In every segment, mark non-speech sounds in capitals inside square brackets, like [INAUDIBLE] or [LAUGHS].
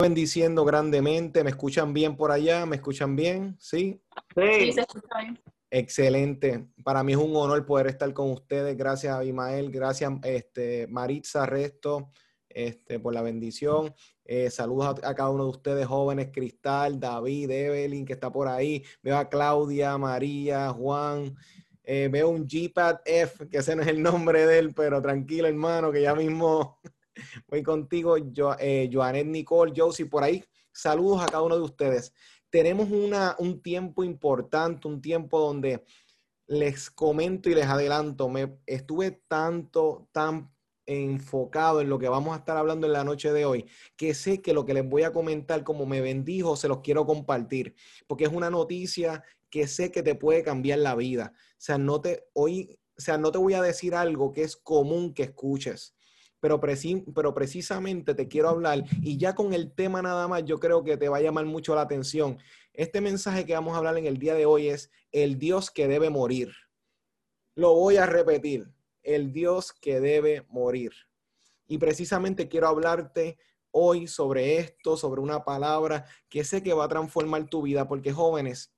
bendiciendo grandemente. ¿Me escuchan bien por allá? ¿Me escuchan bien? ¿Sí? Sí, se escucha bien. Excelente. Para mí es un honor poder estar con ustedes. Gracias, Abimael. Gracias, este, Maritza Resto, este, por la bendición. Eh, saludos a, a, cada uno de ustedes, jóvenes, Cristal, David, Evelyn, que está por ahí. Veo a Claudia, María, Juan. Eh, veo un G-Pad F, que ese no es el nombre de él, pero tranquilo, hermano, que ya mismo voy contigo. Yo, eh, Joanet Nicole, Josie, por ahí. Saludos a cada uno de ustedes. Tenemos una, un tiempo importante, un tiempo donde les comento y les adelanto, me estuve tanto, tan enfocado en lo que vamos a estar hablando en la noche de hoy, que sé que lo que les voy a comentar como me bendijo, se los quiero compartir, porque es una noticia que sé que te puede cambiar la vida. O sea, no te, hoy, o sea, no te voy a decir algo que es común que escuches, pero, preci pero precisamente te quiero hablar y ya con el tema nada más, yo creo que te va a llamar mucho la atención. Este mensaje que vamos a hablar en el día de hoy es el Dios que debe morir. Lo voy a repetir, el Dios que debe morir. Y precisamente quiero hablarte hoy sobre esto, sobre una palabra que sé que va a transformar tu vida, porque jóvenes,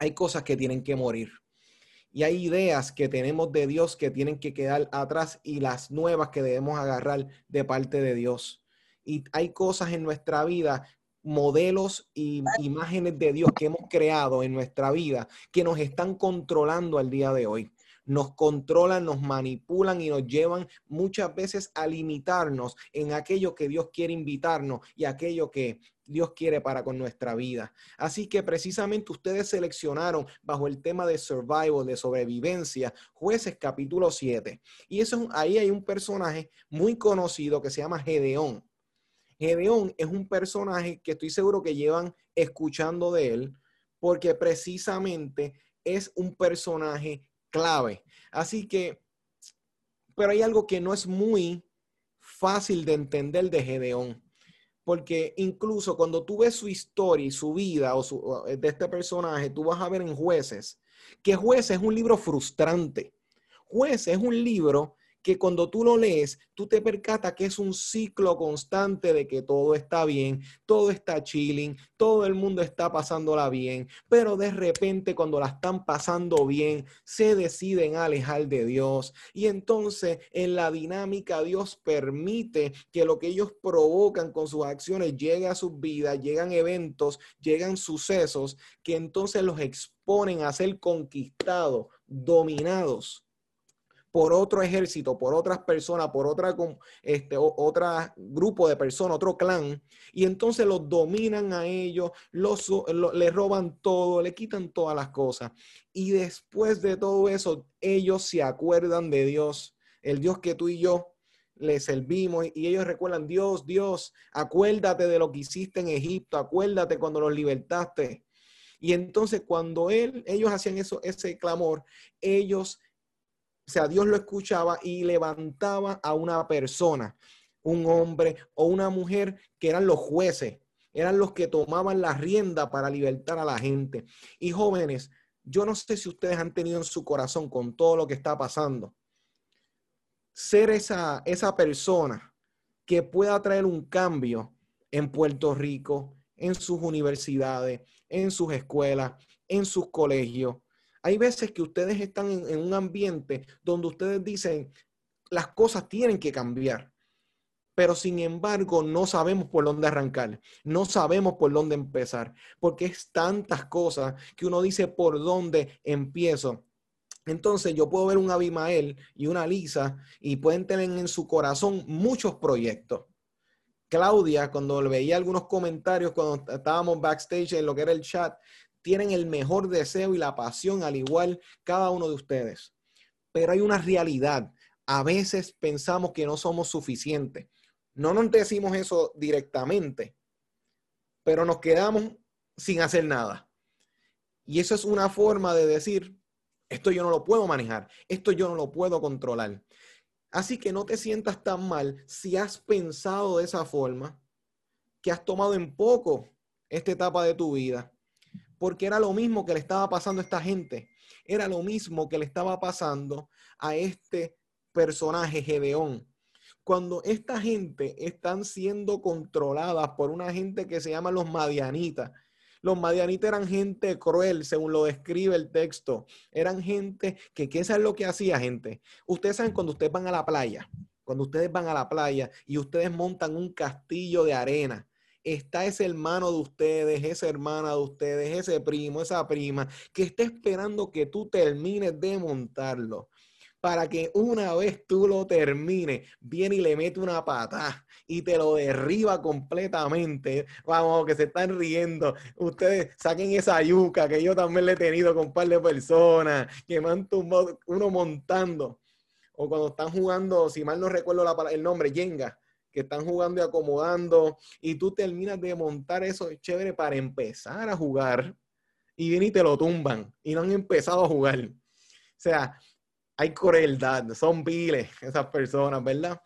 hay cosas que tienen que morir. Y hay ideas que tenemos de Dios que tienen que quedar atrás y las nuevas que debemos agarrar de parte de Dios. Y hay cosas en nuestra vida, modelos y imágenes de Dios que hemos creado en nuestra vida que nos están controlando al día de hoy nos controlan, nos manipulan y nos llevan muchas veces a limitarnos en aquello que Dios quiere invitarnos y aquello que Dios quiere para con nuestra vida. Así que precisamente ustedes seleccionaron bajo el tema de survival, de sobrevivencia, jueces capítulo 7. Y eso, ahí hay un personaje muy conocido que se llama Gedeón. Gedeón es un personaje que estoy seguro que llevan escuchando de él, porque precisamente es un personaje clave. Así que, pero hay algo que no es muy fácil de entender de Gedeón, porque incluso cuando tú ves su historia y su vida o su, de este personaje, tú vas a ver en Jueces que Jueces es un libro frustrante. Jueces es un libro que cuando tú lo lees, tú te percatas que es un ciclo constante de que todo está bien, todo está chilling, todo el mundo está pasándola bien, pero de repente cuando la están pasando bien, se deciden alejar de Dios. Y entonces en la dinámica Dios permite que lo que ellos provocan con sus acciones llegue a sus vidas, llegan eventos, llegan sucesos que entonces los exponen a ser conquistados, dominados por otro ejército, por otras personas, por otra, este, otra grupo de personas, otro clan, y entonces los dominan a ellos, los, roban todo, le quitan todas las cosas. Y después de todo eso, ellos se acuerdan de Dios, el Dios que tú y yo le servimos y ellos recuerdan, Dios, Dios, acuérdate de lo que hiciste en Egipto, acuérdate cuando los libertaste. Y entonces cuando él, ellos hacían eso, ese clamor, ellos o sea, Dios lo escuchaba y levantaba a una persona, un hombre o una mujer que eran los jueces, eran los que tomaban la rienda para libertar a la gente. Y jóvenes, yo no sé si ustedes han tenido en su corazón con todo lo que está pasando, ser esa, esa persona que pueda traer un cambio en Puerto Rico, en sus universidades, en sus escuelas, en sus colegios, hay veces que ustedes están en, un ambiente donde ustedes dicen, las cosas tienen que cambiar, pero sin embargo no sabemos por dónde arrancar, no sabemos por dónde empezar, porque es tantas cosas que uno dice por dónde empiezo. Entonces yo puedo ver un Abimael y una Lisa y pueden tener en su corazón muchos proyectos. Claudia, cuando le veía algunos comentarios cuando estábamos backstage en lo que era el chat, tienen el mejor deseo y la pasión al igual cada uno de ustedes. Pero hay una realidad. A veces pensamos que no somos suficientes. No nos decimos eso directamente, pero nos quedamos sin hacer nada. Y eso es una forma de decir, esto yo no lo puedo manejar, esto yo no lo puedo controlar. Así que no te sientas tan mal si has pensado de esa forma, que has tomado en poco esta etapa de tu vida porque era lo mismo que le estaba pasando a esta gente. Era lo mismo que le estaba pasando a este personaje Gedeón. cuando esta gente están siendo controladas por una gente que se llama los madianitas. Los madianitas eran gente cruel, según lo describe el texto. Eran gente que, ¿qué es lo que hacía gente? Ustedes saben cuando ustedes van a la playa, cuando ustedes van a la playa y ustedes montan un castillo de arena está ese hermano de ustedes, esa hermana de ustedes, ese primo, esa prima, que está esperando que tú termines de montarlo. Para que una vez tú lo termines, viene y le mete una pata y te lo derriba completamente. Vamos, que se están riendo. Ustedes saquen esa yuca que yo también le he tenido con un par de personas que me han tumbado uno montando. O cuando están jugando, si mal no recuerdo la, el nombre, Jenga que están jugando y acomodando, y tú terminas de montar eso chévere para empezar a jugar, y vienen y te lo tumban, y no han empezado a jugar. O sea, hay crueldad, son viles esas personas, ¿verdad?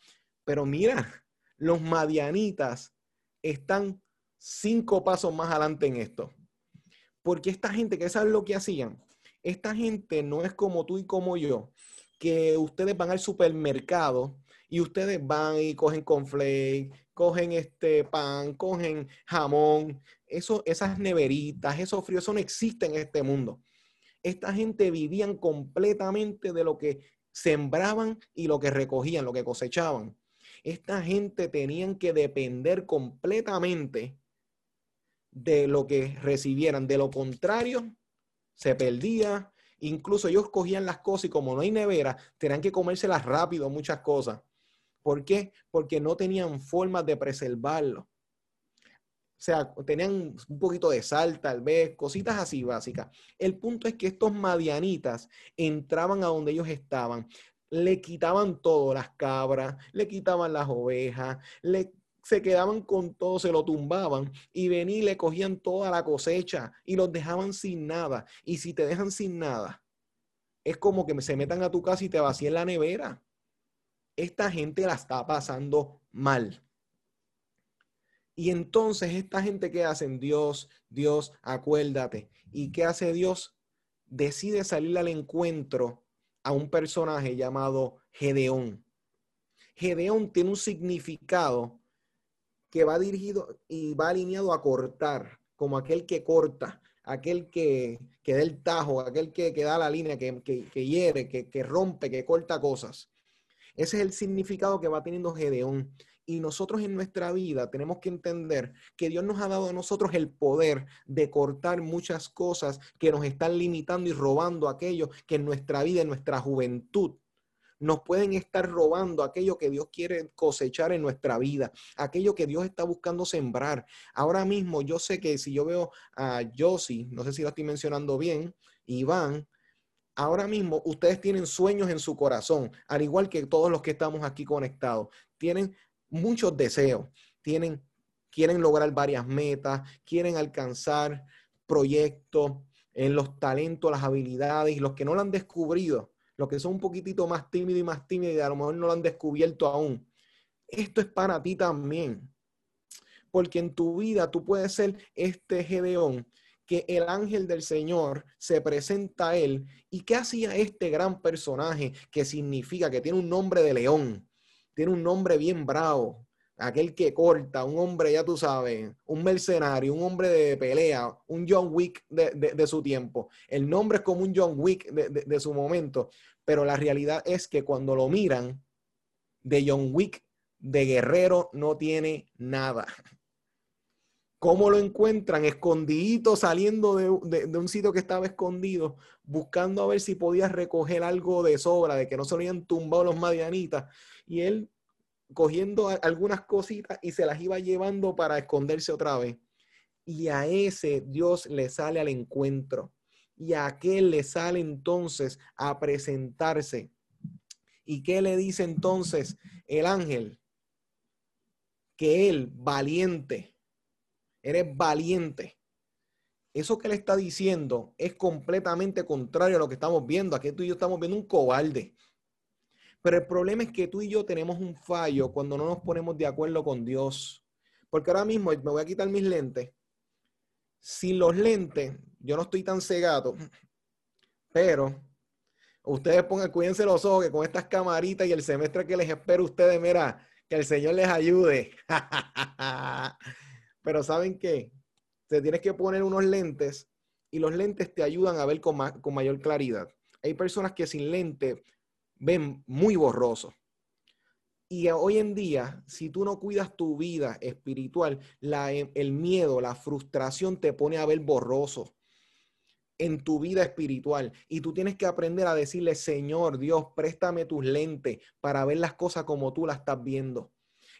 Pero mira, los madianitas están cinco pasos más adelante en esto. Porque esta gente, que sabe lo que hacían? Esta gente no es como tú y como yo, que ustedes van al supermercado y ustedes van y cogen conflay, cogen este pan, cogen jamón, eso, esas neveritas, esos fríos, eso no existe en este mundo. Esta gente vivían completamente de lo que sembraban y lo que recogían, lo que cosechaban. Esta gente tenían que depender completamente de lo que recibieran. De lo contrario, se perdía. Incluso ellos cogían las cosas y como no hay nevera, tenían que comérselas rápido muchas cosas. ¿Por qué? Porque no tenían formas de preservarlo. O sea, tenían un poquito de sal, tal vez, cositas así básicas. El punto es que estos madianitas entraban a donde ellos estaban, le quitaban todo, las cabras, le quitaban las ovejas, le, se quedaban con todo, se lo tumbaban y venían y le cogían toda la cosecha y los dejaban sin nada. Y si te dejan sin nada, es como que se metan a tu casa y te vacíen la nevera esta gente la está pasando mal. Y entonces esta gente que hacen, Dios, Dios, acuérdate. ¿Y qué hace Dios? Decide salir al encuentro a un personaje llamado Gedeón. Gedeón tiene un significado que va dirigido y va alineado a cortar, como aquel que corta, aquel que, que da el tajo, aquel que, que da la línea, que, que hiere, que rompe, que corta cosas. Ese es el significado que va teniendo Gedeón. Y nosotros en nuestra vida tenemos que entender que Dios nos ha dado a nosotros el poder de cortar muchas cosas que nos están limitando y robando aquello que en nuestra vida, en nuestra juventud, nos pueden estar robando aquello que Dios quiere cosechar en nuestra vida, aquello que Dios está buscando sembrar. Ahora mismo yo sé que si yo veo a Josie, no sé si la estoy mencionando bien, Iván, ahora mismo ustedes tienen sueños en su corazón, al igual que todos los que estamos aquí conectados. Tienen muchos deseos, tienen, quieren lograr varias metas, quieren alcanzar proyectos en los talentos, las habilidades, los que no lo han descubrido, los que son un poquitito más tímidos y más tímidos y a lo mejor no lo han descubierto aún. Esto es para ti también. Porque en tu vida tú puedes ser este Gedeón que el ángel del Señor se presenta a él. ¿Y qué hacía este gran personaje que significa que tiene un nombre de león? Tiene un nombre bien bravo, aquel que corta, un hombre, ya tú sabes, un mercenario, un hombre de pelea, un John Wick de, su tiempo. El nombre es como un John Wick de, su momento, pero la realidad es que cuando lo miran, de John Wick, de guerrero, no tiene nada. ¿Cómo lo encuentran? Escondidito, saliendo de, un sitio que estaba escondido, buscando a ver si podía recoger algo de sobra, de que no se lo habían tumbado los madianitas. Y él cogiendo algunas cositas y se las iba llevando para esconderse otra vez. Y a ese Dios le sale al encuentro. Y a aquel le sale entonces a presentarse. ¿Y qué le dice entonces el ángel? Que él, valiente, eres valiente. Eso que le está diciendo es completamente contrario a lo que estamos viendo. Aquí tú y yo estamos viendo un cobarde. Pero el problema es que tú y yo tenemos un fallo cuando no nos ponemos de acuerdo con Dios. Porque ahora mismo me voy a quitar mis lentes. Sin los lentes, yo no estoy tan cegado, pero ustedes pongan, cuídense los ojos que con estas camaritas y el semestre que les espero a ustedes, mira, Que el Señor les ayude. [LAUGHS] Pero ¿saben qué? Te tienes que poner unos lentes y los lentes te ayudan a ver con, con mayor claridad. Hay personas que sin lente ven muy borroso. Y hoy en día, si tú no cuidas tu vida espiritual, la, el miedo, la frustración te pone a ver borroso en tu vida espiritual. Y tú tienes que aprender a decirle, Señor Dios, préstame tus lentes para ver las cosas como tú las estás viendo.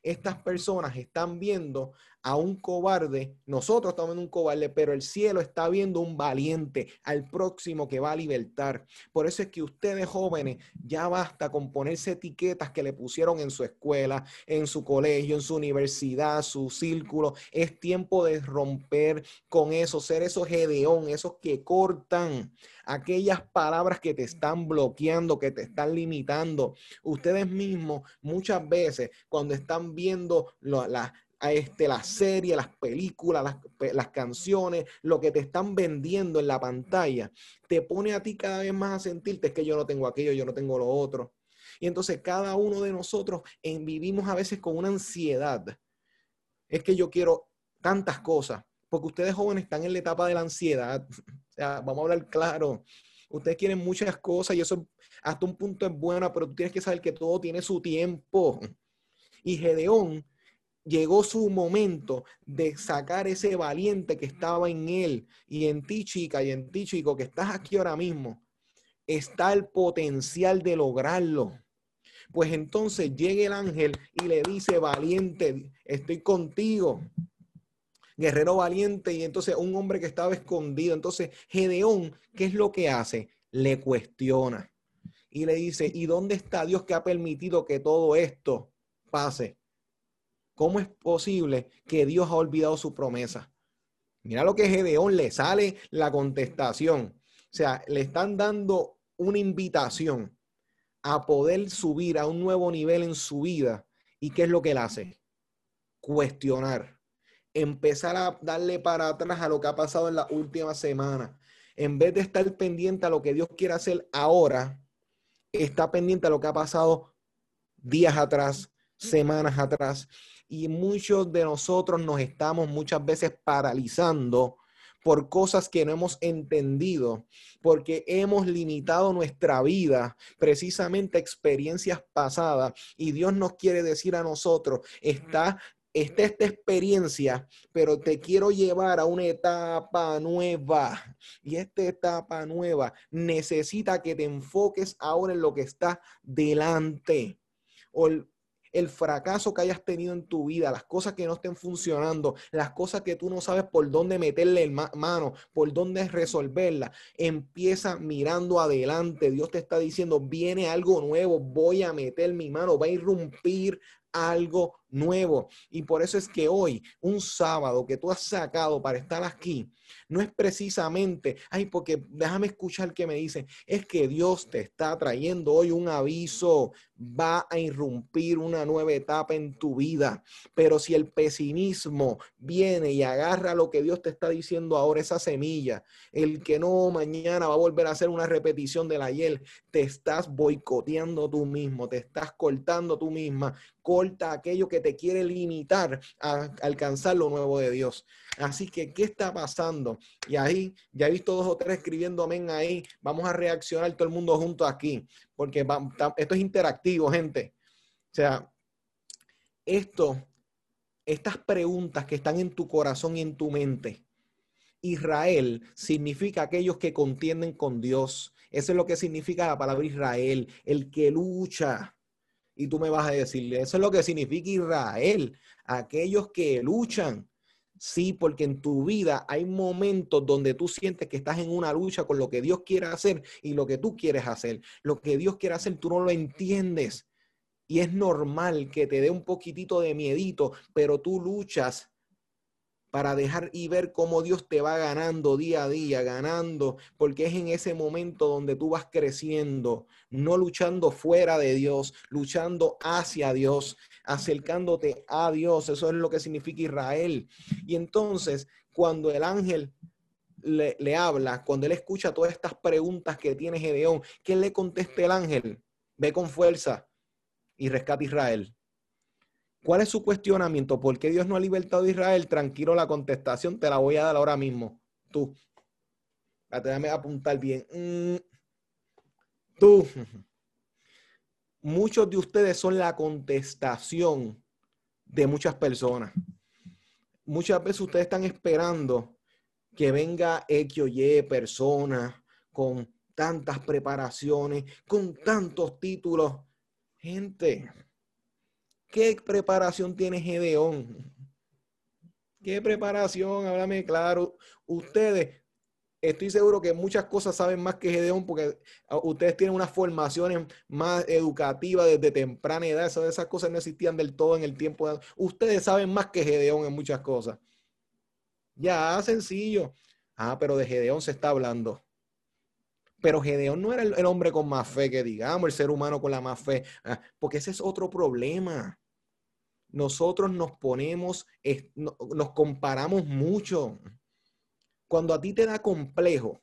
Estas personas están viendo a un cobarde, nosotros estamos viendo un cobarde, pero el cielo está viendo un valiente, al próximo que va a libertar. Por eso es que ustedes jóvenes ya basta con ponerse etiquetas que le pusieron en su escuela, en su colegio, en su universidad, su círculo. Es tiempo de romper con eso, ser esos gedeón, esos que cortan aquellas palabras que te están bloqueando, que te están limitando. Ustedes mismos muchas veces cuando están viendo las a este, la serie, las películas, las, canciones, lo que te están vendiendo en la pantalla, te pone a ti cada vez más a sentirte es que yo no tengo aquello, yo no tengo lo otro. Y entonces cada uno de nosotros en, vivimos a veces con una ansiedad. Es que yo quiero tantas cosas, porque ustedes jóvenes están en la etapa de la ansiedad. [LAUGHS] Vamos a hablar claro. Ustedes quieren muchas cosas y eso hasta un punto es bueno, pero tú tienes que saber que todo tiene su tiempo. Y Gedeón llegó su momento de sacar ese valiente que estaba en él y en ti, chica, y en ti, chico, que estás aquí ahora mismo. Está el potencial de lograrlo. Pues entonces llega el ángel y le dice, valiente, estoy contigo. Guerrero valiente y entonces un hombre que estaba escondido. Entonces Gedeón, ¿qué es lo que hace? Le cuestiona y le dice, ¿y dónde está Dios que ha permitido que todo esto pase? ¿Cómo es posible que Dios ha olvidado su promesa? Mira lo que Gedeón le sale la contestación. O sea, le están dando una invitación a poder subir a un nuevo nivel en su vida. ¿Y qué es lo que él hace? Cuestionar. Empezar a darle para atrás a lo que ha pasado en la última semana. En vez de estar pendiente a lo que Dios quiere hacer ahora, está pendiente a lo que ha pasado días atrás, semanas atrás y muchos de nosotros nos estamos muchas veces paralizando por cosas que no hemos entendido, porque hemos limitado nuestra vida precisamente a experiencias pasadas y Dios nos quiere decir a nosotros, está está esta experiencia, pero te quiero llevar a una etapa nueva. Y esta etapa nueva necesita que te enfoques ahora en lo que está delante el fracaso que hayas tenido en tu vida, las cosas que no estén funcionando, las cosas que tú no sabes por dónde meterle mano, por dónde resolverla, empieza mirando adelante. Dios te está diciendo, viene algo nuevo, voy a meter mi mano, va a irrumpir algo nuevo. Y por eso es que hoy, un sábado que tú has sacado para estar aquí, no es precisamente, ay, porque déjame escuchar que me dicen, es que Dios te está trayendo hoy un aviso, va a irrumpir una nueva etapa en tu vida. Pero si el pesimismo viene y agarra lo que Dios te está diciendo ahora, esa semilla, el que no mañana va a volver a hacer una repetición del ayer, te estás boicoteando tú mismo, te estás cortando tú misma, corta aquello que te quiere limitar a alcanzar lo nuevo de Dios. Así que, ¿qué está pasando? Y ahí, ya he visto dos o tres escribiendo amén ahí. Vamos a reaccionar todo el mundo junto aquí, porque esto es interactivo, gente. O sea, esto, estas preguntas que están en tu corazón y en tu mente, Israel significa aquellos que contienden con Dios. Eso es lo que significa la palabra Israel, el que lucha. Y tú me vas a decir, eso es lo que significa Israel, aquellos que luchan. Sí, porque en tu vida hay momentos donde tú sientes que estás en una lucha con lo que Dios quiere hacer y lo que tú quieres hacer. Lo que Dios quiere hacer, tú no lo entiendes. Y es normal que te dé un poquitito de miedito, pero tú luchas para dejar y ver cómo Dios te va ganando día a día, ganando, porque es en ese momento donde tú vas creciendo, no luchando fuera de Dios, luchando hacia Dios, acercándote a Dios. Eso es lo que significa Israel. Y entonces, cuando el ángel le, le habla, cuando él escucha todas estas preguntas que tiene Gedeón, ¿qué le contesta el ángel? Ve con fuerza y rescata Israel. ¿Cuál es su cuestionamiento? ¿Por qué Dios no ha libertado a Israel? Tranquilo, la contestación te la voy a dar ahora mismo. Tú. Déjame apuntar bien. Mm. Tú. [LAUGHS] Muchos de ustedes son la contestación de muchas personas. Muchas veces ustedes están esperando que venga X o Y persona con tantas preparaciones, con tantos títulos. Gente, ¿qué preparación tiene Gedeón? ¿Qué preparación? Háblame claro. Ustedes estoy seguro que muchas cosas saben más que Gedeón porque ah, ustedes tienen unas formaciones más educativas desde temprana edad. Esas, esas cosas no existían del todo en el tiempo. De... Ustedes saben más que Gedeón en muchas cosas. Ya, sencillo. Ah, pero de Gedeón se está hablando. Pero Gedeón no era el, hombre con más fe que digamos, el ser humano con la más fe, ah, porque ese es otro problema. Nosotros nos ponemos, nos comparamos mucho. Cuando a ti te da complejo,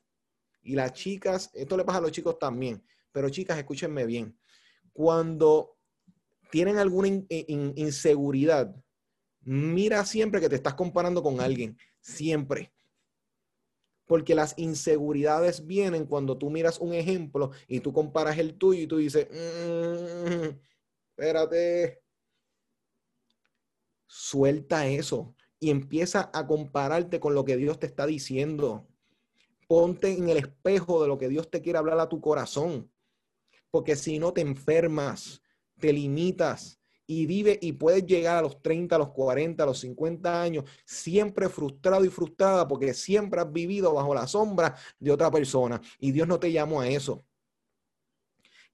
y las chicas, esto le pasa a los chicos también, pero chicas, escúchenme bien, cuando tienen alguna inseguridad, mira siempre que te estás comparando con alguien, siempre. Porque las inseguridades vienen cuando tú miras un ejemplo y tú comparas el tuyo y tú dices, mm, espérate, suelta eso y empieza a compararte con lo que Dios te está diciendo. Ponte en el espejo de lo que Dios te quiere hablar a tu corazón. Porque si no te enfermas, te limitas y vive y puedes llegar a los 30, a los 40, a los 50 años siempre frustrado y frustrada porque siempre has vivido bajo la sombra de otra persona y Dios no te llamó a eso.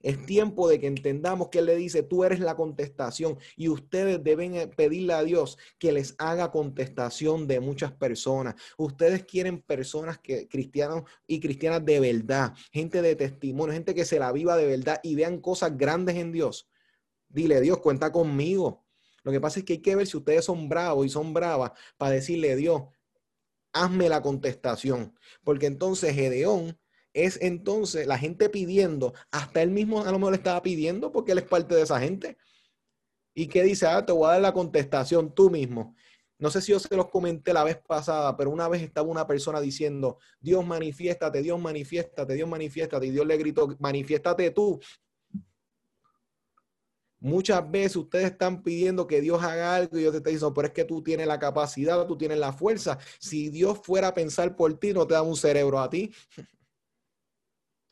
Es tiempo de que entendamos que Él le dice, tú eres la contestación y ustedes deben eh, pedirle a Dios que les haga contestación de muchas personas. Ustedes quieren personas que cristianos y cristianas de verdad, gente de testimonio, gente que se la viva de verdad y vean cosas grandes en Dios. Dile, Dios, cuenta conmigo. Lo que pasa es que hay que ver si ustedes son bravos y son bravas para decirle, Dios, hazme la contestación. Porque entonces Gedeón es entonces la gente pidiendo, hasta él mismo a lo mejor le estaba pidiendo porque él es parte de esa gente. Y que dice, ah, te voy a dar la contestación tú mismo. No sé si yo se los comenté la vez pasada, pero una vez estaba una persona diciendo, Dios manifiéstate, Dios manifiéstate, Dios manifiéstate. Y Dios le gritó, manifiéstate tú. Muchas veces ustedes están pidiendo que Dios haga algo y Dios te está diciendo, pero es que tú tienes la capacidad, tú tienes la fuerza. Si Dios fuera a pensar por ti, no te da un cerebro a ti.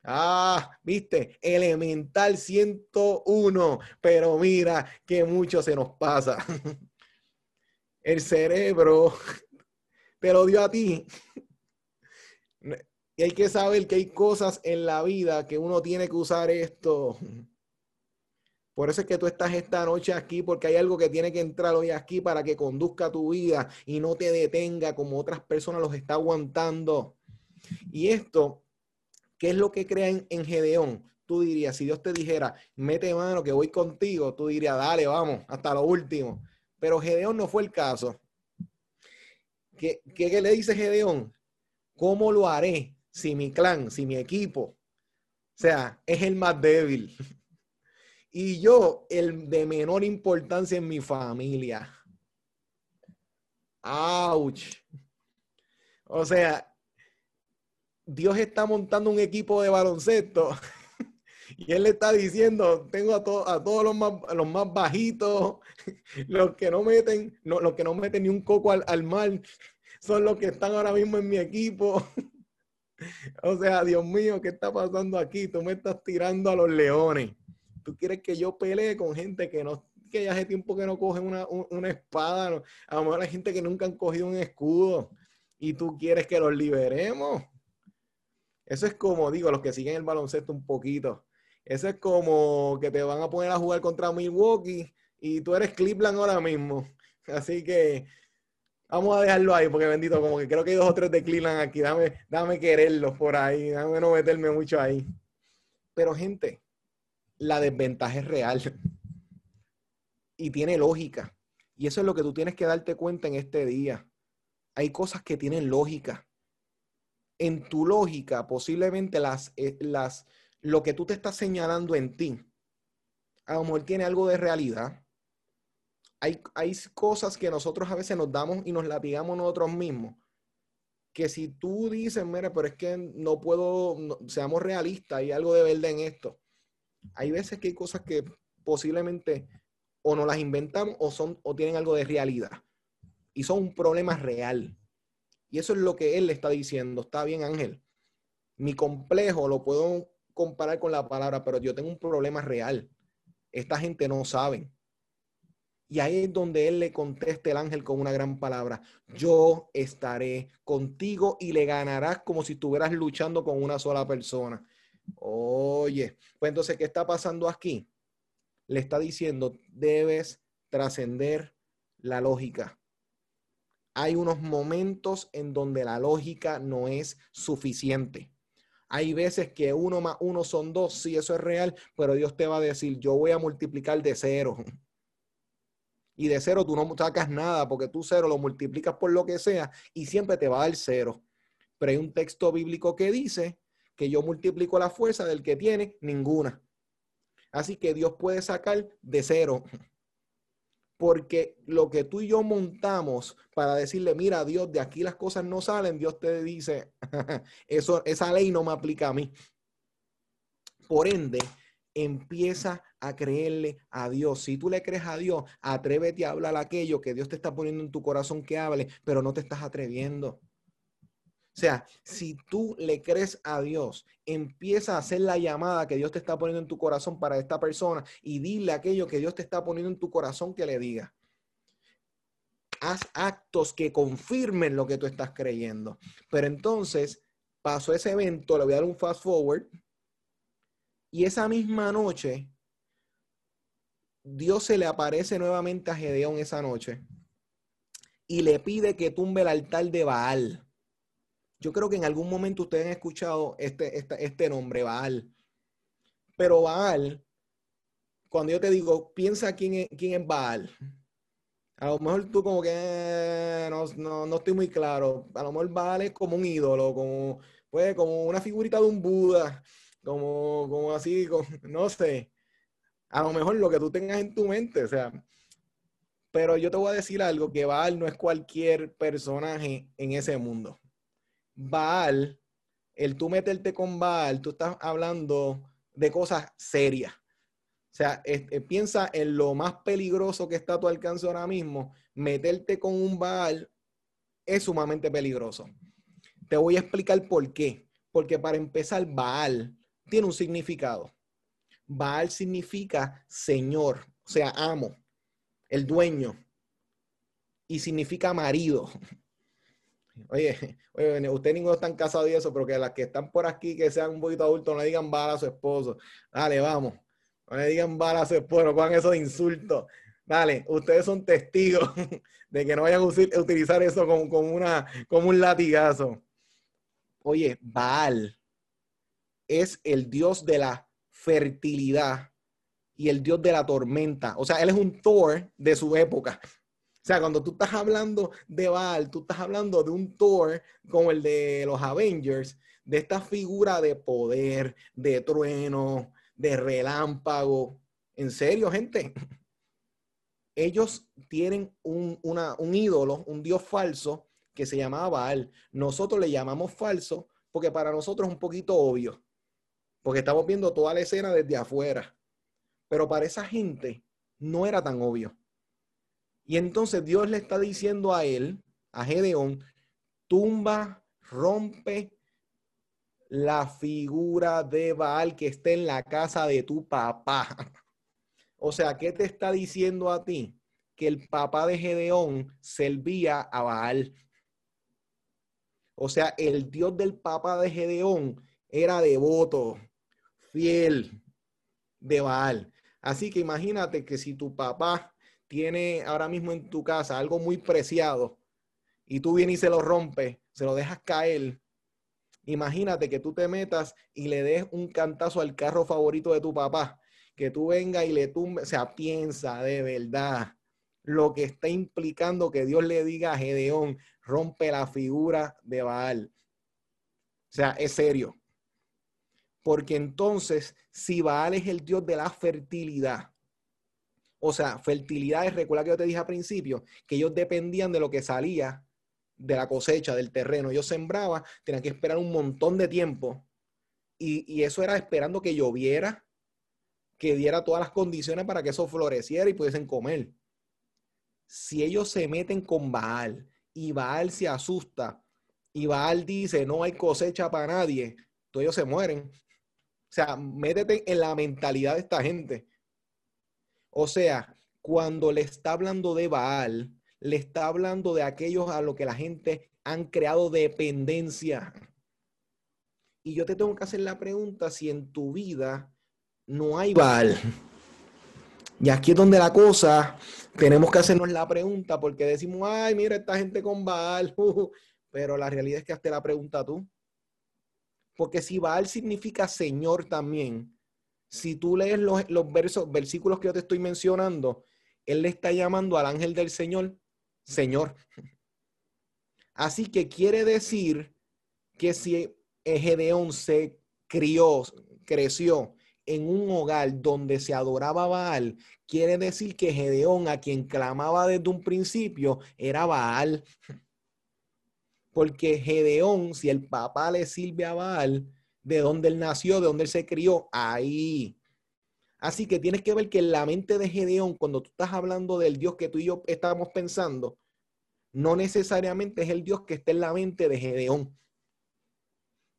Ah, viste, elemental 101, pero mira que mucho se nos pasa. [LAUGHS] El cerebro [LAUGHS] te lo dio a ti. Y hay que saber que hay cosas en la vida que uno tiene que usar esto. Por eso es que tú estás esta noche aquí, porque hay algo que tiene que entrar hoy aquí para que conduzca tu vida y no te detenga como otras personas los está aguantando. Y esto ¿Qué es lo que creen en Gedeón? Tú dirías, si Dios te dijera, mete mano que voy contigo, tú dirías, dale, vamos, hasta lo último. Pero Gedeón no fue el caso. ¿Qué, qué le dice Gedeón? ¿Cómo lo haré si mi clan, si mi equipo, o sea, es el más débil? [LAUGHS] Y yo, el de menor importancia en mi familia. ¡Auch! O sea, Dios está montando un equipo de baloncesto [LAUGHS] y él le está diciendo, tengo a, a todos los más, los más bajitos, [LAUGHS] los que no meten, no, los que no meten ni un coco al, al mar, [LAUGHS] son los que están ahora mismo en mi equipo. o sea, Dios mío, ¿qué está pasando aquí? Tú me estás tirando a los leones. Tú quieres que yo pelee con gente que no, que ya hace tiempo que no cogen una, una espada, a lo mejor hay gente que nunca han cogido un escudo y tú quieres que los liberemos. Eso es como, digo, los que siguen el baloncesto un poquito. Eso es como que te van a poner a jugar contra Milwaukee y tú eres Cleveland ahora mismo. [LAUGHS] Así que vamos a dejarlo ahí, porque bendito, como que creo que hay dos o tres de Cleveland aquí. Dame, dame quererlos por ahí, dame no meterme mucho ahí. Pero, gente, la desventaja es real y tiene lógica. Y eso es lo que tú tienes que darte cuenta en este día. Hay cosas que tienen lógica en tu lógica, posiblemente las, eh, las, lo que tú te estás señalando en ti, a lo mejor tiene algo de realidad. hay, hay cosas que nosotros a veces nos damos y nos latigamos nosotros mismos. Que si tú dices, mira, pero es que no puedo, seamos realistas, hay algo de verdad en esto. Hay veces que hay cosas que posiblemente o no las inventamos o, son, o tienen algo de realidad. Y son un problema real. Y eso es lo que él le está diciendo. Está bien, Ángel. Mi complejo lo puedo comparar con la palabra, pero yo tengo un problema real. Esta gente no sabe. Y ahí es donde él le contesta el ángel con una gran palabra. Yo estaré contigo y le ganarás como si estuvieras luchando con una sola persona. Oye, pues entonces, ¿qué está pasando aquí? le está diciendo, debes trascender la lógica. Hay unos momentos en donde la lógica no es suficiente. Hay veces que uno más uno son dos, sí, eso es real, pero Dios te va a decir, yo voy a multiplicar de cero. [LAUGHS] Y de cero tú no sacas nada, porque tú cero lo multiplicas por lo que sea y siempre te va a dar cero. Pero hay un texto bíblico que dice que yo multiplico la fuerza del que tiene ninguna. Así que Dios puede sacar de cero. [LAUGHS] Porque lo que tú y yo montamos para decirle, mira, Dios, de aquí las cosas no salen, Dios te dice, [LAUGHS] eso, esa ley no me aplica a mí. Por ende, empieza a creerle a Dios. Si tú le crees a Dios, atrévete a hablar aquello que Dios te está poniendo en tu corazón que hable, pero no te estás atreviendo. O sea, si tú le crees a Dios, empieza a hacer la llamada que Dios te está poniendo en tu corazón para esta persona y dile aquello que Dios te está poniendo en tu corazón que le diga. Haz actos que confirmen lo que tú estás creyendo. Pero entonces pasó ese evento, le voy a dar un fast forward. Y esa misma noche, Dios se le aparece nuevamente a Gedeón esa noche y le pide que tumbe el altar de Baal. Yo creo que en algún momento ustedes han escuchado este, este, nombre, Baal. Pero Baal, cuando yo te digo, piensa quién es, quién es Baal. A lo mejor tú como que eh, no, no, estoy muy claro. A lo mejor Baal es como un ídolo, como, pues, como una figurita de un Buda, como, como así, no sé. A lo mejor lo que tú tengas en tu mente, o sea. Pero yo te voy a decir algo, que Baal no es cualquier personaje en ese mundo. Baal, el tú meterte con Baal, tú estás hablando de cosas serias. O sea, eh, piensa en lo más peligroso que está a tu alcance ahora mismo. Meterte con un Baal es sumamente peligroso. Te voy a explicar por qué. Porque para empezar, Baal tiene un significado. Baal significa Señor, o sea, amo, el dueño. Y significa marido. Oye, [LAUGHS] oye, usted ninguno están casados y eso, pero que las que están por aquí, que sean un poquito adultos, no le digan bala a su esposo. Dale, vamos. No le digan bala a su esposo, no pongan eso de insulto. Dale, ustedes son testigos [LAUGHS] de que no vayan a utilizar eso como, como, una, como un latigazo. Oye, Baal es el dios de la fertilidad y el dios de la tormenta. O sea, él es un Thor de su época. Sea, cuando tú estás hablando de Baal, tú estás hablando de un Thor como el de los Avengers, de esta figura de poder, de trueno, de relámpago. En serio, gente. Ellos tienen un, un ídolo, un dios falso que se llamaba Baal. Nosotros le llamamos falso porque para nosotros es un poquito obvio, porque estamos viendo toda la escena desde afuera. Pero para esa gente no era tan obvio. Y entonces Dios le está diciendo a él, a Gedeón, tumba, rompe la figura de Baal que esté en la casa de tu papá. [LAUGHS] O sea, ¿qué te está diciendo a ti? Que el papá de Gedeón servía a Baal. O sea, el Dios del papá de Gedeón era devoto, fiel de Baal. Así que imagínate que si tu papá tiene ahora mismo en tu casa algo muy preciado y tú vienes y se lo rompes, se lo dejas caer, imagínate que tú te metas y le des un cantazo al carro favorito de tu papá, que tú venga y le tumbe, o sea, piensa de verdad lo que está implicando que Dios le diga a Gedeón, rompe la figura de Baal. O sea, es serio. Porque entonces, si Baal es el Dios de la fertilidad, O sea, fertilidades, recuerda que yo te dije al principio, que ellos dependían de lo que salía de la cosecha, del terreno. Yo sembraba, tenían que esperar un montón de tiempo. Y, y, eso era esperando que lloviera, que diera todas las condiciones para que eso floreciera y pudiesen comer. Si ellos se meten con Baal y Baal se asusta y Baal dice no hay cosecha para nadie, todos ellos se mueren. O sea, métete en la mentalidad de esta gente. O sea, cuando le está hablando de Baal, le está hablando de aquellos a los que la gente han creado dependencia. Y yo te tengo que hacer la pregunta si en tu vida no hay Baal. Y aquí es donde la cosa, tenemos que hacernos la pregunta porque decimos, ay, mira esta gente con Baal. [LAUGHS] pero la realidad es que hazte la pregunta tú. Porque si Baal significa Señor también, si tú lees los, versos, versículos que yo te estoy mencionando, él le está llamando al ángel del Señor Señor. Así que quiere decir que si Gedeón se crió, creció en un hogar donde se adoraba Baal, quiere decir que Gedeón, a quien clamaba desde un principio, era Baal. Porque Gedeón, si el papá le sirve a Baal, de donde él nació, de donde él se crió, ahí. Así que tienes que ver que en la mente de Gedeón, cuando tú estás hablando del Dios que tú y yo estábamos pensando, no necesariamente es el Dios que está en la mente de Gedeón.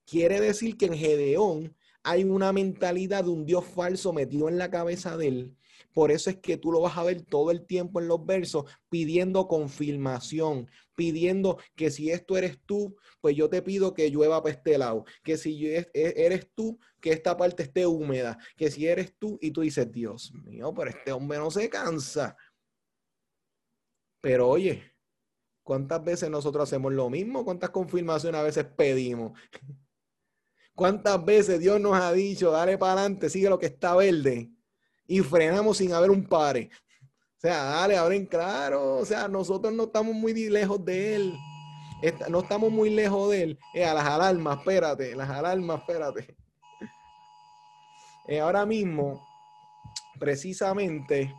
Quiere decir que en Gedeón hay una mentalidad de un Dios falso metido en la cabeza de él. Por eso es que tú lo vas a ver todo el tiempo en los versos pidiendo confirmación, pidiendo que si esto eres tú, pues yo te pido que llueva para este lado, que si e, eres tú, que esta parte esté húmeda, que si eres tú y tú dices, Dios mío, pero este hombre no se cansa. Pero oye, ¿cuántas veces nosotros hacemos lo mismo? ¿Cuántas confirmaciones a veces pedimos? [LAUGHS] ¿Cuántas veces Dios nos ha dicho, dale para adelante, sigue lo que está verde? Y frenamos sin haber un pare. O sea, dale, abren claro. O sea, nosotros no estamos muy lejos de Él. No estamos muy lejos de Él. Eh, a las alarmas, espérate, las alarmas, espérate. Eh, ahora mismo, precisamente,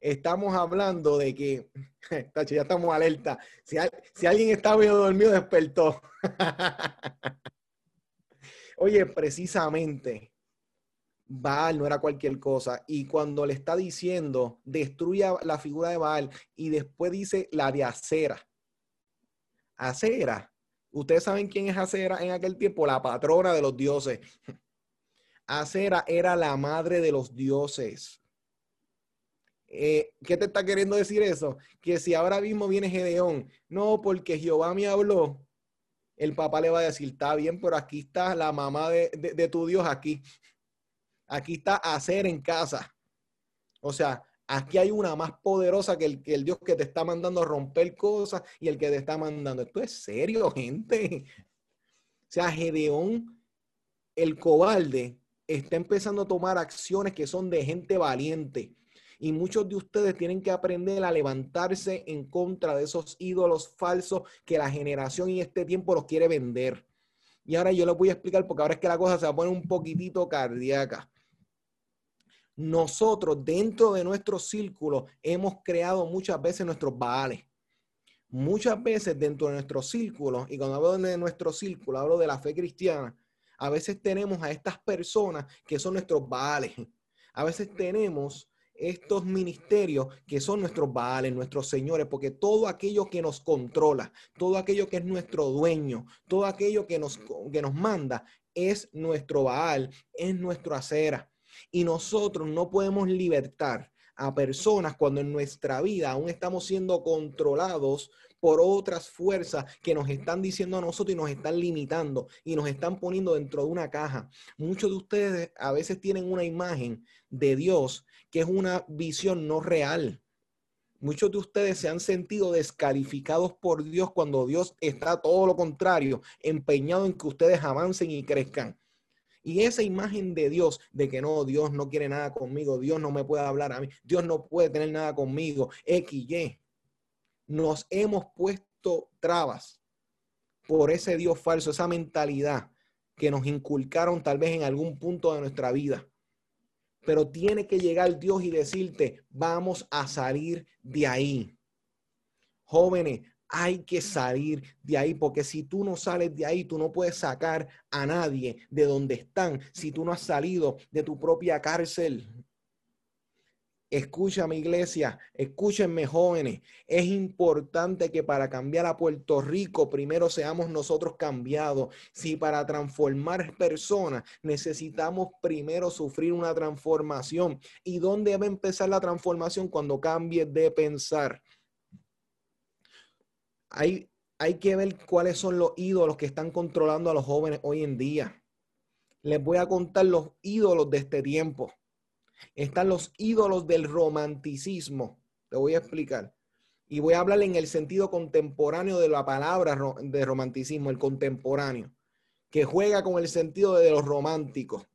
estamos hablando de que, [LAUGHS] ya estamos alerta. Si, si alguien está medio dormido, despertó. [LAUGHS] Oye, precisamente, Baal no era cualquier cosa. Y cuando le está diciendo, destruya la figura de Baal, y después dice la de Acera. Acera. Ustedes saben quién es Acera en aquel tiempo, la patrona de los dioses. [LAUGHS] Acera era la madre de los dioses. Eh, ¿Qué te está queriendo decir eso? Que si ahora mismo viene Gedeón, no, porque Jehová me habló, el papá le va a decir, está bien, pero aquí está la mamá de, de, tu Dios aquí. Aquí está hacer en casa. O sea, aquí hay una más poderosa que el, que el Dios que te está mandando a romper cosas y el que te está mandando. Esto es serio, [LAUGHS] gente. O sea, Gedeón, el cobarde, está empezando a tomar acciones que son de gente valiente. Y muchos de ustedes tienen que aprender a levantarse en contra de esos ídolos falsos que la generación y este tiempo los quiere vender. Y ahora yo les voy a explicar porque ahora es que la cosa se va a poner un poquitito cardíaca. Nosotros dentro de nuestro círculo hemos creado muchas veces nuestros baales. Muchas veces dentro de nuestro círculo, y cuando hablo de nuestro círculo, hablo de la fe cristiana, a veces tenemos a estas personas que son nuestros baales. A veces tenemos estos ministerios que son nuestros baales, nuestros señores, porque todo aquello que nos controla, todo aquello que es nuestro dueño, todo aquello que nos, que nos manda es nuestro baal, es nuestro acera. Y nosotros no podemos libertar a personas cuando en nuestra vida aún estamos siendo controlados por otras fuerzas que nos están diciendo a nosotros y nos están limitando y nos están poniendo dentro de una caja. Muchos de ustedes a veces tienen una imagen de Dios que es una visión no real. Muchos de ustedes se han sentido descalificados por Dios cuando Dios está todo lo contrario, empeñado en que ustedes avancen y crezcan. Y esa imagen de Dios, de que no, Dios no quiere nada conmigo, Dios no me puede hablar a mí, Dios no puede tener nada conmigo, X, Y, nos hemos puesto trabas por ese Dios falso, esa mentalidad que nos inculcaron tal vez en algún punto de nuestra vida. pero tiene que llegar Dios y decirte, vamos a salir de ahí. Jóvenes, hay que salir de ahí, porque si tú no sales de ahí, tú no puedes sacar a nadie de donde están si tú no has salido de tu propia cárcel. Escucha mi iglesia, escúchenme jóvenes, es importante que para cambiar a Puerto Rico primero seamos nosotros cambiados. Si para transformar personas necesitamos primero sufrir una transformación. ¿Y dónde va a empezar la transformación? Cuando cambies de pensar. Hay, hay que ver cuáles son los ídolos que están controlando a los jóvenes hoy en día. Les voy a contar los ídolos de este tiempo. Están los ídolos del romanticismo. Te voy a explicar. Y voy a hablar en el sentido contemporáneo de la palabra de romanticismo, el contemporáneo, que juega con el sentido de los románticos.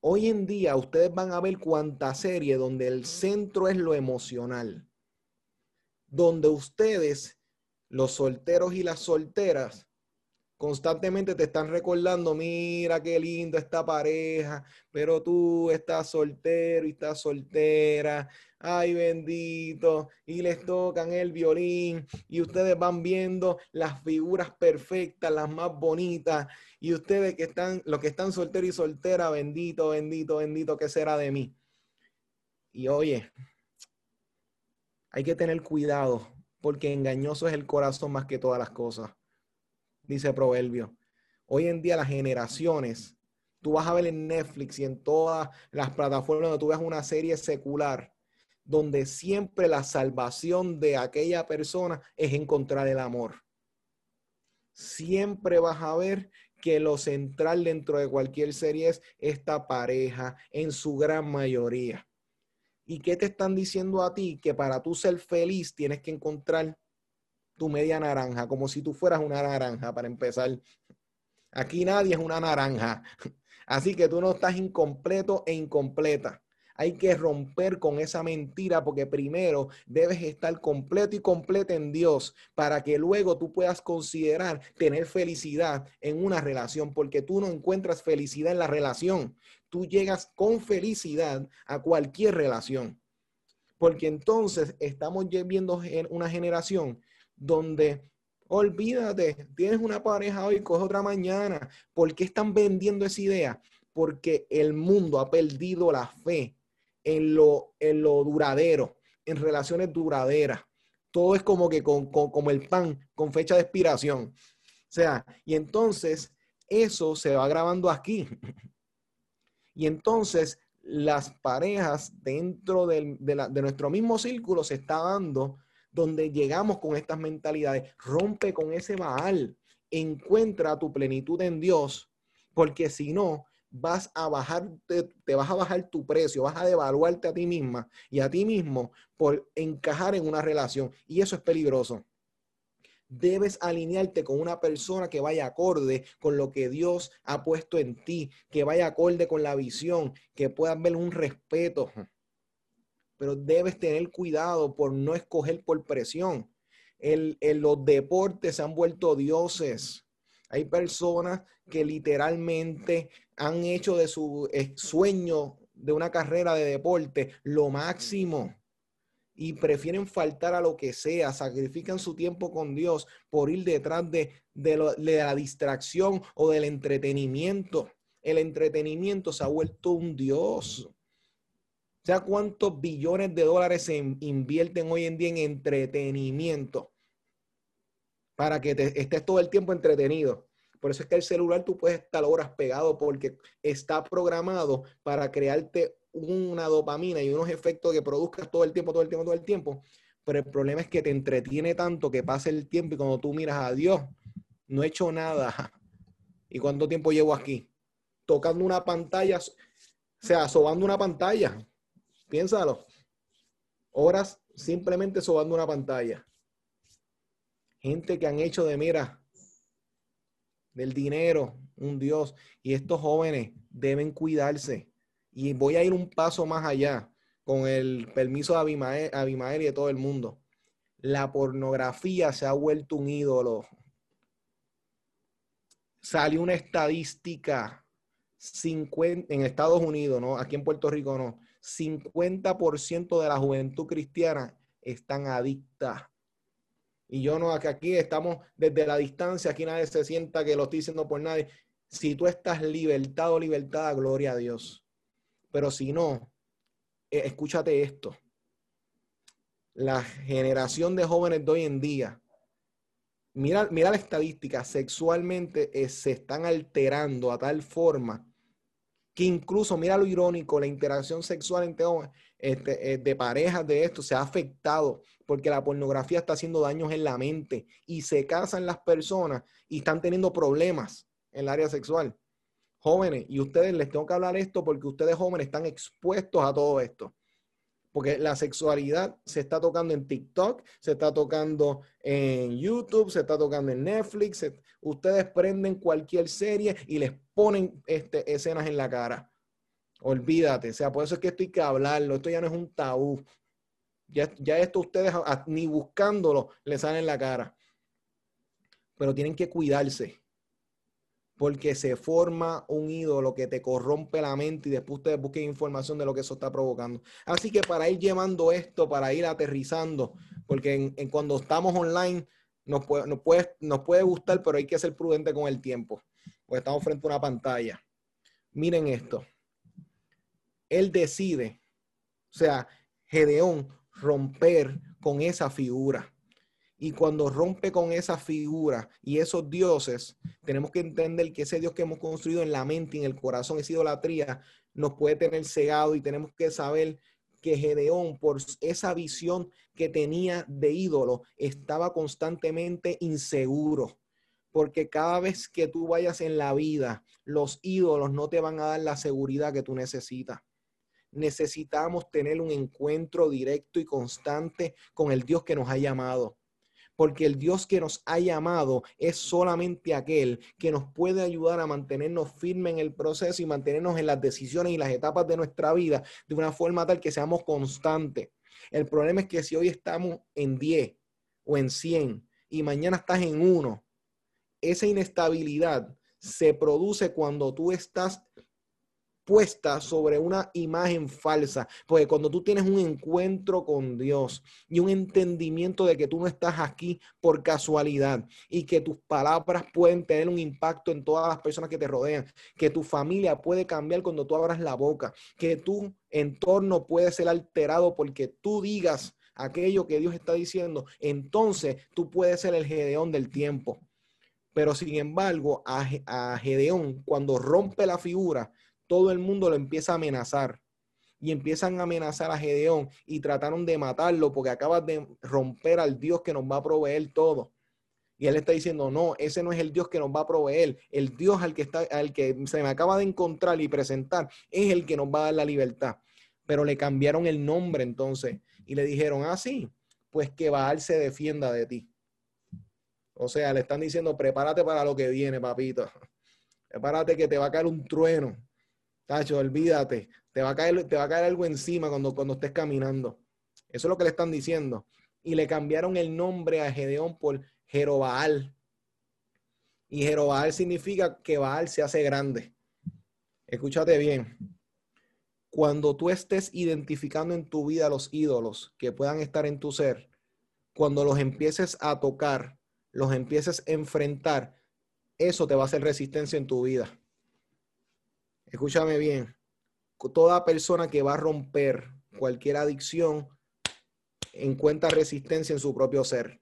Hoy en día ustedes van a ver cuánta serie donde el centro es lo emocional, donde ustedes, los solteros y las solteras, constantemente te están recordando, mira qué lindo esta pareja, pero tú estás soltero y estás soltera, ay bendito, y les tocan el violín y ustedes van viendo las figuras perfectas, las más bonitas, y ustedes que están, los que están solteros y solteras, bendito, bendito, bendito, ¿qué será de mí? Y oye, hay que tener cuidado porque engañoso es el corazón más que todas las cosas dice Proverbio. Hoy en día las generaciones, tú vas a ver en Netflix y en todas las plataformas donde tú ves una serie secular, donde siempre la salvación de aquella persona es encontrar el amor. Siempre vas a ver que lo central dentro de cualquier serie es esta pareja en su gran mayoría. ¿Y qué te están diciendo a ti? Que para tú ser feliz tienes que encontrar tu media naranja, como si tú fueras una naranja para empezar. Aquí nadie es una naranja. [LAUGHS] Así que tú no estás incompleto e incompleta. Hay que romper con esa mentira porque primero debes estar completo y completa en Dios para que luego tú puedas considerar tener felicidad en una relación porque tú no encuentras felicidad en la relación. Tú llegas con felicidad a cualquier relación. Porque entonces estamos viendo una generación donde olvídate, tienes una pareja hoy, coge otra mañana. ¿Por qué están vendiendo esa idea? Porque el mundo ha perdido la fe en lo, en lo duradero, en relaciones duraderas. Todo es como que con, como el pan, con fecha de expiración. O sea, y entonces eso se va grabando aquí. [LAUGHS] Y entonces las parejas dentro de, nuestro mismo círculo se está dando donde llegamos con estas mentalidades. Rompe con ese Baal. Encuentra tu plenitud en Dios, porque si no, vas a bajar, te, vas a bajar tu precio, vas a devaluarte a ti misma y a ti mismo por encajar en una relación. Y eso es peligroso. Debes alinearte con una persona que vaya acorde con lo que Dios ha puesto en ti, que vaya acorde con la visión, que puedas ver un respeto pero debes tener cuidado por no escoger por presión. En, los deportes se han vuelto dioses. Hay personas que literalmente han hecho de su eh, sueño de una carrera de deporte lo máximo y prefieren faltar a lo que sea, sacrifican su tiempo con Dios por ir detrás de, de la distracción o del entretenimiento. El entretenimiento se ha vuelto un Dios sea cuántos billones de dólares se invierten hoy en día en entretenimiento para que te, estés todo el tiempo entretenido. Por eso es que el celular tú puedes estar horas pegado porque está programado para crearte una dopamina y unos efectos que produzcas todo el tiempo, todo el tiempo, todo el tiempo. Pero el problema es que te entretiene tanto que pasa el tiempo y cuando tú miras a Dios, no he hecho nada. [LAUGHS] ¿Y cuánto tiempo llevo aquí? Tocando una pantalla, o sea, sobando una pantalla. Piénsalo. Horas simplemente sobando una pantalla. Gente que han hecho de, mira, del dinero, un Dios. Y estos jóvenes deben cuidarse. Y voy a ir un paso más allá con el permiso de Abimael, y de todo el mundo. La pornografía se ha vuelto un ídolo. Salió una estadística 50, en Estados Unidos, ¿no? Aquí en Puerto Rico no. 50% de la juventud cristiana están adictas. Y yo no, que aquí estamos desde la distancia, aquí nadie se sienta que lo estoy diciendo por nadie. Si tú estás libertado, libertada, gloria a Dios. Pero si no, eh, escúchate esto. La generación de jóvenes de hoy en día, mira, mira la estadística, sexualmente eh, se están alterando a tal forma que incluso, mira lo irónico, la interacción sexual entre este, eh, de parejas de esto se ha afectado porque la pornografía está haciendo daños en la mente y se casan las personas y están teniendo problemas en el área sexual. Jóvenes, y ustedes les tengo que hablar esto porque ustedes jóvenes están expuestos a todo esto porque la sexualidad se está tocando en TikTok, se está tocando en YouTube, se está tocando en Netflix. ustedes prenden cualquier serie y les ponen este, escenas en la cara. Olvídate, o sea, por eso es que esto hay que hablarlo, esto ya no es un tabú. Ya, ya esto ustedes ni buscándolo les sale en la cara. Pero tienen que cuidarse porque se forma un ídolo que te corrompe la mente y después ustedes busquen información de lo que eso está provocando. Así que para ir llevando esto, para ir aterrizando, porque en, cuando estamos online nos puede, nos, puede, nos puede gustar, pero hay que ser prudente con el tiempo, porque estamos frente a una pantalla. Miren esto. Él decide, o sea, Gedeón, romper con esa figura. Y cuando rompe con esa figura y esos dioses, tenemos que entender que ese Dios que hemos construido en la mente y en el corazón, esa idolatría, nos puede tener cegado y tenemos que saber que Gedeón, por esa visión que tenía de ídolo, estaba constantemente inseguro. Porque cada vez que tú vayas en la vida, los ídolos no te van a dar la seguridad que tú necesitas necesitamos tener un encuentro directo y constante con el Dios que nos ha llamado porque el Dios que nos ha llamado es solamente aquel que nos puede ayudar a mantenernos firmes en el proceso y mantenernos en las decisiones y las etapas de nuestra vida de una forma tal que seamos constantes. El problema es que si hoy estamos en 10 o en 100 y mañana estás en 1, esa inestabilidad se produce cuando tú estás puesta sobre una imagen falsa. Porque cuando tú tienes un encuentro con Dios y un entendimiento de que tú no estás aquí por casualidad y que tus palabras pueden tener un impacto en todas las personas que te rodean, que tu familia puede cambiar cuando tú abras la boca, que tu entorno puede ser alterado porque tú digas aquello que Dios está diciendo, entonces tú puedes ser el Gedeón del tiempo. Pero sin embargo, a, a Gedeón, cuando rompe la figura, todo el mundo lo empieza a amenazar. Y empiezan a amenazar a Gedeón y trataron de matarlo porque acabas de romper al Dios que nos va a proveer todo. Y él está diciendo, no, ese no es el Dios que nos va a proveer. El Dios al que, está, al que se me acaba de encontrar y presentar es el que nos va a dar la libertad. Pero le cambiaron el nombre entonces y le dijeron, ah, sí, pues que Baal se defienda de ti. O sea, le están diciendo, prepárate para lo que viene, papito. Prepárate que te va a caer un trueno. Tacho, olvídate, te va a caer, te va a caer algo encima cuando, cuando estés caminando. Eso es lo que le están diciendo. Y le cambiaron el nombre a Gedeón por Jerobaal. Y Jerobaal significa que Baal se hace grande. Escúchate bien. Cuando tú estés identificando en tu vida los ídolos que puedan estar en tu ser, cuando los empieces a tocar, los empieces a enfrentar, eso te va a hacer resistencia en tu vida escúchame bien, toda persona que va a romper cualquier adicción encuentra resistencia en su propio ser.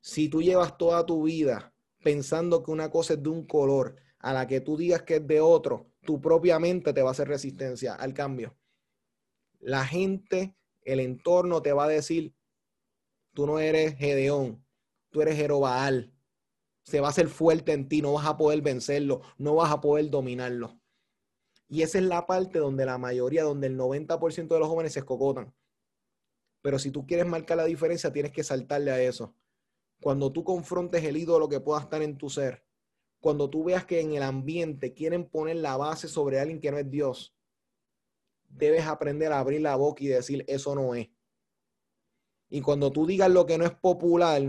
Si tú llevas toda tu vida pensando que una cosa es de un color, a la que tú digas que es de otro, tu propia mente te va a hacer resistencia al cambio. La gente, el entorno te va a decir, tú no eres Gedeón, tú eres Jerobaal. Se va a hacer fuerte en ti, no vas a poder vencerlo, no vas a poder dominarlo. Y esa es la parte donde la mayoría, donde el 90% de los jóvenes se escocotan. Pero si tú quieres marcar la diferencia, tienes que saltarle a eso. Cuando tú confrontes el ídolo que pueda estar en tu ser, cuando tú veas que en el ambiente quieren poner la base sobre alguien que no es Dios, debes aprender a abrir la boca y decir, eso no es. Y cuando tú digas lo que no es popular,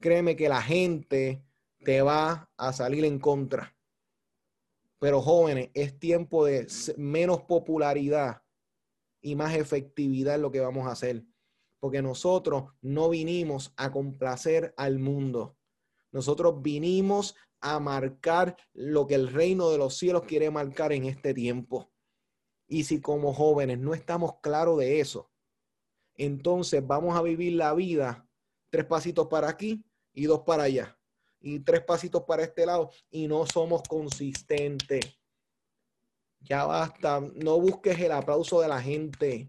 créeme que la gente te va a salir en contra Pero jóvenes, es tiempo de menos popularidad y más efectividad en lo que vamos a hacer. Porque nosotros no vinimos a complacer al mundo. Nosotros vinimos a marcar lo que el reino de los cielos quiere marcar en este tiempo. Y si como jóvenes no estamos claros de eso, entonces vamos a vivir la vida tres pasitos para aquí y dos para allá. Y tres pasitos para este lado y no somos consistentes. Ya basta, no busques el aplauso de la gente,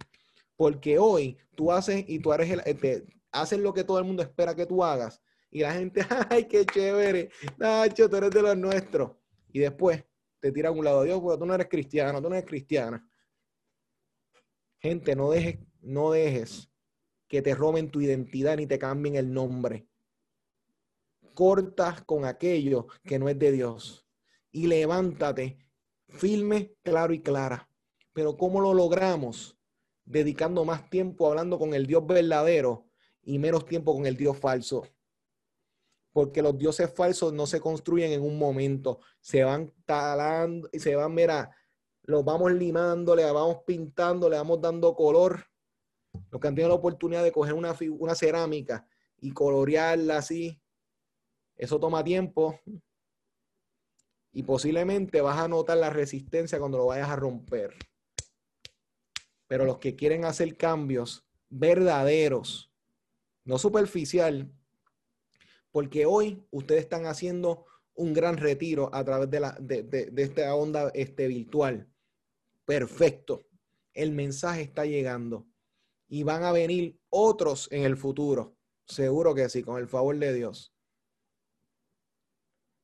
porque hoy tú haces y tú eres el, este, haces lo que todo el mundo espera que tú hagas y la gente, [LAUGHS] ay, qué chévere, Nacho, tú eres de los nuestros. Y después te tiran a un lado, Dios, porque tú no eres cristiano, tú no eres cristiana. Gente, no dejes, no dejes que te roben tu identidad ni te cambien el nombre. Cortas con aquello que no es de Dios y levántate firme, claro y clara. Pero ¿cómo lo logramos? Dedicando más tiempo hablando con el Dios verdadero y menos tiempo con el Dios falso. Porque los dioses falsos no se construyen en un momento, se van talando y se van, mira, los vamos limando, le vamos pintando, le vamos dando color. Los que han tenido la oportunidad de coger una, una cerámica y colorearla así, eso toma tiempo y posiblemente vas a notar la resistencia cuando lo vayas a romper. Pero los que quieren hacer cambios verdaderos, no superficial, porque hoy ustedes están haciendo un gran retiro a través de, la, de, esta onda este, virtual. Perfecto. El mensaje está llegando y van a venir otros en el futuro. Seguro que sí, con el favor de Dios.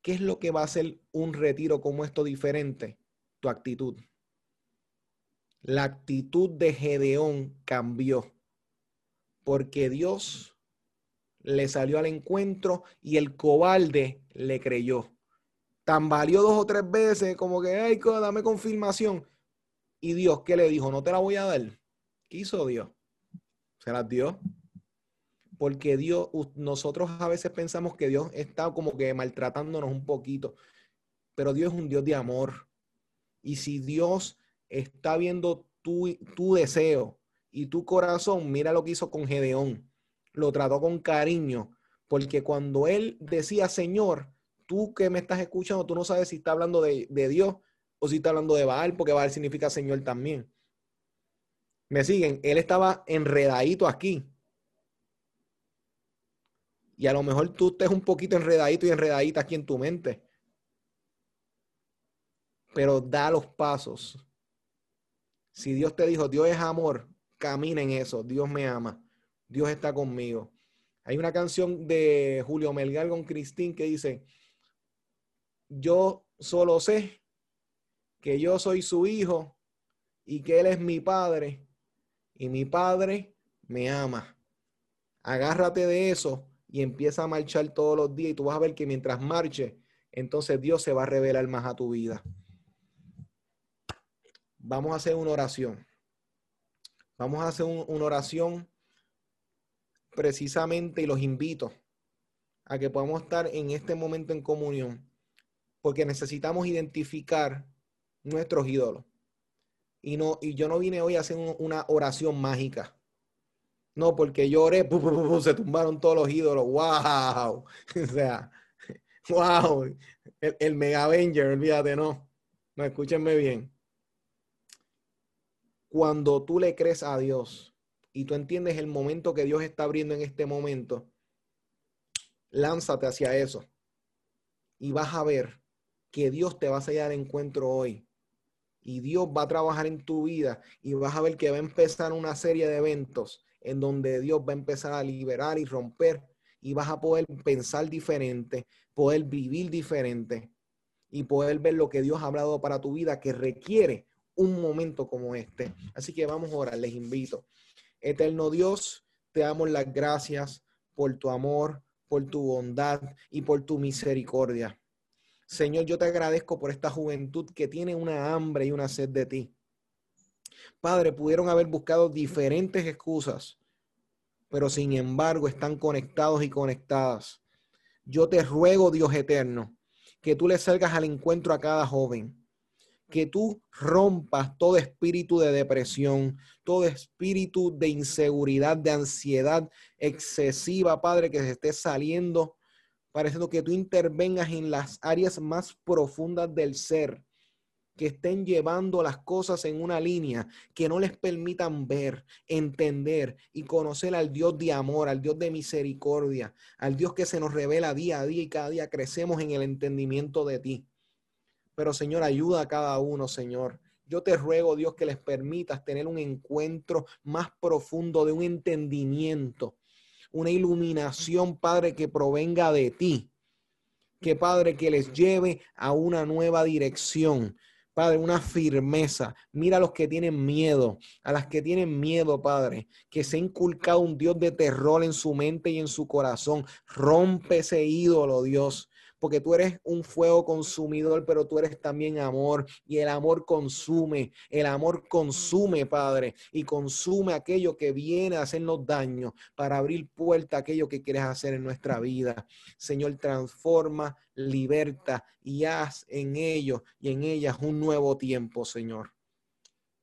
¿Qué es lo que va a hacer un retiro como esto diferente? Tu actitud. La actitud de Gedeón cambió porque Dios le salió al encuentro y el cobarde le creyó. Tambaleó dos o tres veces, como que, ay, dame confirmación. Y Dios, ¿qué le dijo? No te la voy a dar. ¿Qué hizo Dios? Se las dio. Porque Dios, nosotros a veces pensamos que Dios está como que maltratándonos un poquito, pero Dios es un Dios de amor. Y si Dios está viendo tu, tu deseo y tu corazón, mira lo que hizo con Gedeón lo trató con cariño, porque cuando él decía, Señor, tú que me estás escuchando, tú no sabes si está hablando de, Dios o si está hablando de Baal, porque Baal significa Señor también. Me siguen, él estaba enredadito aquí. Y a lo mejor tú estés un poquito enredadito y enredadita aquí en tu mente. Pero da los pasos. Si Dios te dijo, Dios es amor, camina en eso. Dios me ama. Dios está conmigo. Hay una canción de Julio Melgar con Cristín que dice, yo solo sé que yo soy su hijo y que él es mi padre y mi padre me ama. Agárrate de eso y empieza a marchar todos los días y tú vas a ver que mientras marche, entonces Dios se va a revelar más a tu vida. Vamos a hacer una oración. Vamos a hacer una oración precisamente y los invito a que podamos estar en este momento en comunión, porque necesitamos identificar nuestros ídolos. Y, no, y yo no vine hoy a hacer una oración mágica. No, porque lloré, se tumbaron todos los ídolos. ¡Wow! [LAUGHS] O sea, ¡wow! El, el Mega Avenger, olvídate, no. No, escúchenme bien. Cuando tú le crees a Dios, y tú entiendes el momento que Dios está abriendo en este momento, lánzate hacia eso y vas a ver que Dios te va a sellar al encuentro hoy. Y Dios va a trabajar en tu vida y vas a ver que va a empezar una serie de eventos en donde Dios va a empezar a liberar y romper y vas a poder pensar diferente, poder vivir diferente y poder ver lo que Dios ha hablado para tu vida que requiere un momento como este. Así que vamos a orar, les invito. Eterno Dios, te damos las gracias por tu amor, por tu bondad y por tu misericordia. Señor, yo te agradezco por esta juventud que tiene una hambre y una sed de ti. Padre, pudieron haber buscado diferentes excusas, pero sin embargo están conectados y conectadas. Yo te ruego, Dios eterno, que tú le salgas al encuentro a cada joven, que tú rompas todo espíritu de depresión, todo espíritu de inseguridad, de ansiedad excesiva, Padre, que se esté saliendo, pareciendo que tú intervengas en las áreas más profundas del ser que estén llevando las cosas en una línea que no les permitan ver, entender y conocer al Dios de amor, al Dios de misericordia, al Dios que se nos revela día a día y cada día crecemos en el entendimiento de ti. Pero Señor, ayuda a cada uno, Señor. Yo te ruego, Dios, que les permitas tener un encuentro más profundo de un entendimiento, una iluminación, Padre, que provenga de ti. Que Padre, que les lleve a una nueva dirección, Padre, una firmeza. Mira a los que tienen miedo, a las que tienen miedo, Padre, que se ha inculcado un Dios de terror en su mente y en su corazón. Rompe ese ídolo, Dios porque tú eres un fuego consumidor, pero tú eres también amor y el amor consume, el amor consume, Padre, y consume aquello que viene a hacernos daño para abrir puerta a aquello que quieres hacer en nuestra vida. Señor, transforma, liberta y haz en ellos y en ellas un nuevo tiempo, Señor.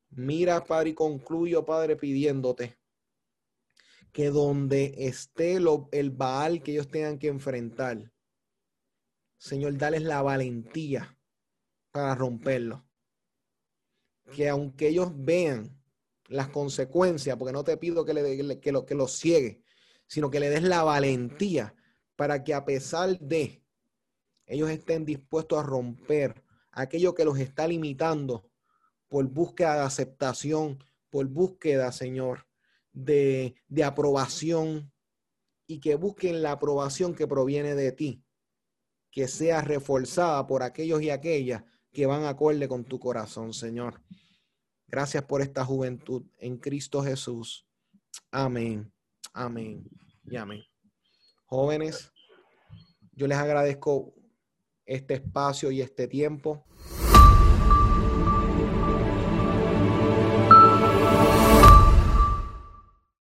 Mira, Padre, y concluyo, Padre, pidiéndote que donde esté el Baal que ellos tengan que enfrentar, Señor, dales la valentía para romperlo. Que aunque ellos vean las consecuencias, porque no te pido que, le, que, lo, que los ciegue, sino que le des la valentía para que a pesar de ellos estén dispuestos a romper aquello que los está limitando por búsqueda de aceptación, por búsqueda, Señor, de, de aprobación y que busquen la aprobación que proviene de ti que sea reforzada por aquellos y aquellas que van acorde con tu corazón, Señor. Gracias por esta juventud en Cristo Jesús. Amén, amén y amén. Jóvenes, yo les agradezco este espacio y este tiempo.